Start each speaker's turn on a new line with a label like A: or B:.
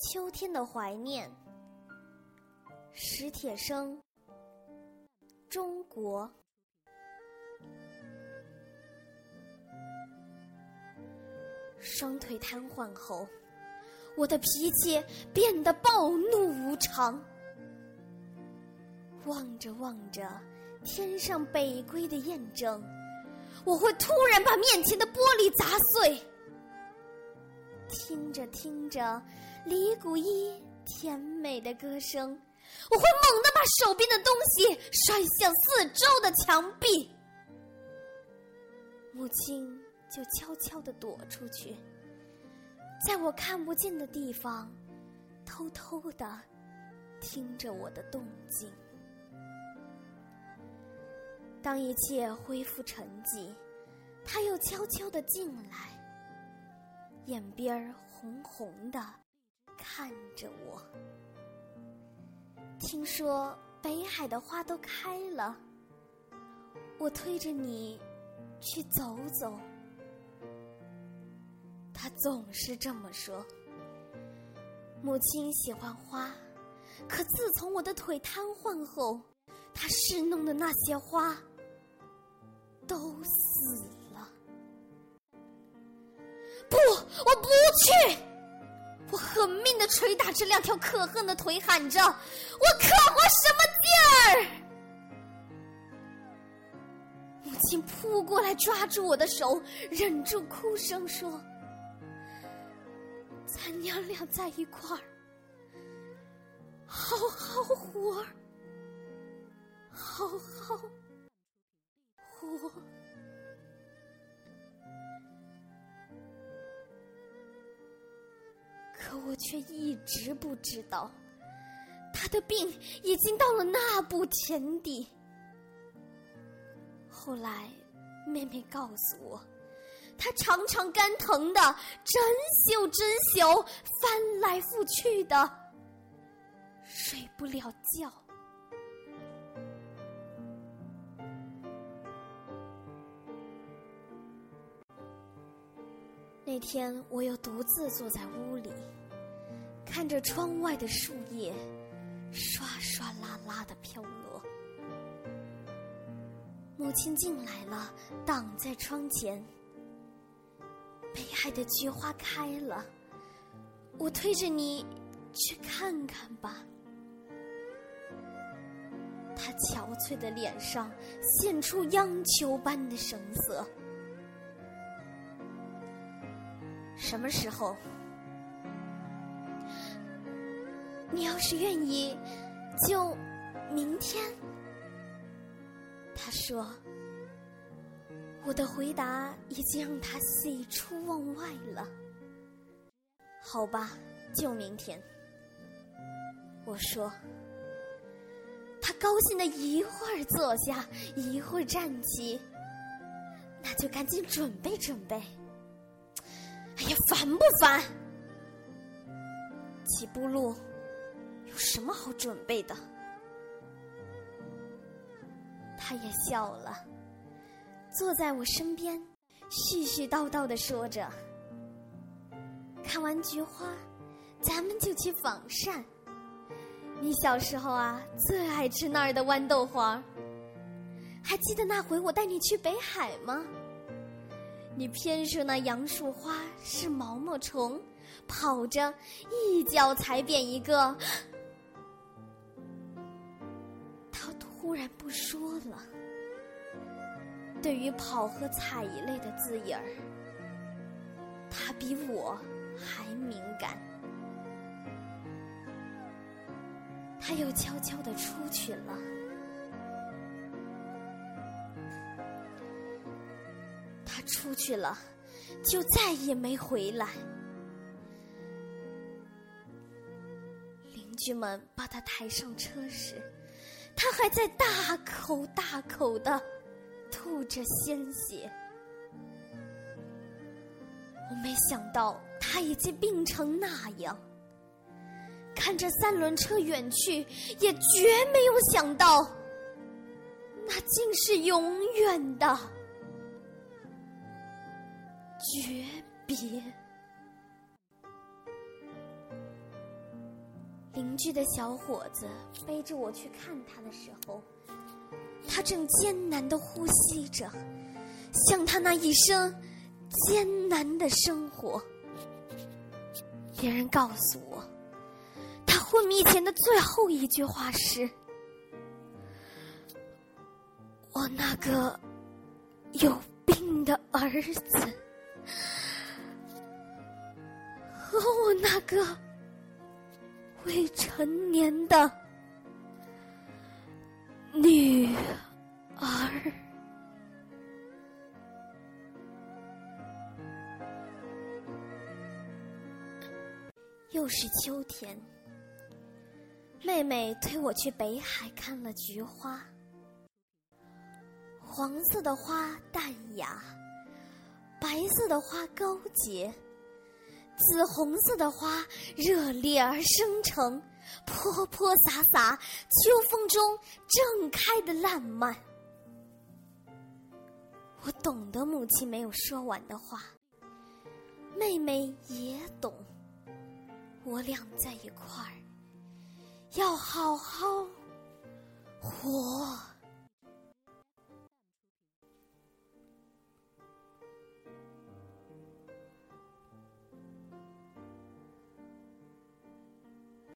A: 秋天的怀念，史铁生。中国，双腿瘫痪后，我的脾气变得暴怒无常。望着望着天上北归的雁征，我会突然把面前的玻璃砸碎。听着听着。李谷一甜美的歌声，我会猛地把手边的东西摔向四周的墙壁，母亲就悄悄地躲出去，在我看不见的地方，偷偷地听着我的动静。当一切恢复沉寂，他又悄悄地进来，眼边红红的。看着我，听说北海的花都开了，我推着你去走走。他总是这么说。母亲喜欢花，可自从我的腿瘫痪后，他侍弄的那些花都死了。不，我不去。我狠命的捶打着两条可恨的腿，喊着：“我可活什么劲儿！”母亲扑过来抓住我的手，忍住哭声说：“咱娘俩在一块儿，好好活，好好活。”可我却一直不知道，他的病已经到了那步田地。后来，妹妹告诉我，他常常肝疼的整宿整宿翻来覆去的，睡不了觉。那天，我又独自坐在屋里。看着窗外的树叶，刷刷啦啦的飘落。母亲进来了，挡在窗前。北海的菊花开了，我推着你去看看吧。他憔悴的脸上现出央求般的神色。什么时候？你要是愿意，就明天。他说：“我的回答已经让他喜出望外了。”好吧，就明天。我说。他高兴的一会儿坐下，一会儿站起。那就赶紧准备准备。哎呀，烦不烦？起步路。有什么好准备的？他也笑了，坐在我身边，絮絮叨叨的说着：“看完菊花，咱们就去仿膳。你小时候啊，最爱吃那儿的豌豆黄。还记得那回我带你去北海吗？你偏说那杨树花是毛毛虫，跑着一脚踩扁一个。”他突然不说了。对于跑和踩一类的字眼儿，他比我还敏感。他又悄悄的出去了。去了，就再也没回来。邻居们把他抬上车时。他还在大口大口的吐着鲜血，我没想到他已经病成那样。看着三轮车远去，也绝没有想到，那竟是永远的诀别。邻居的小伙子背着我去看他的时候，他正艰难的呼吸着，像他那一生艰难的生活。别人告诉我，他昏迷前的最后一句话是：“我那个有病的儿子，和我那个未成年的女儿。”又是秋天，妹妹推我去北海看了菊花。黄色的花淡雅，白色的花高洁，紫红色的花热烈而深沉，泼泼洒洒，秋风中正开的烂漫。我懂得母亲没有说完的话，妹妹也懂。我俩在一块儿，要好好。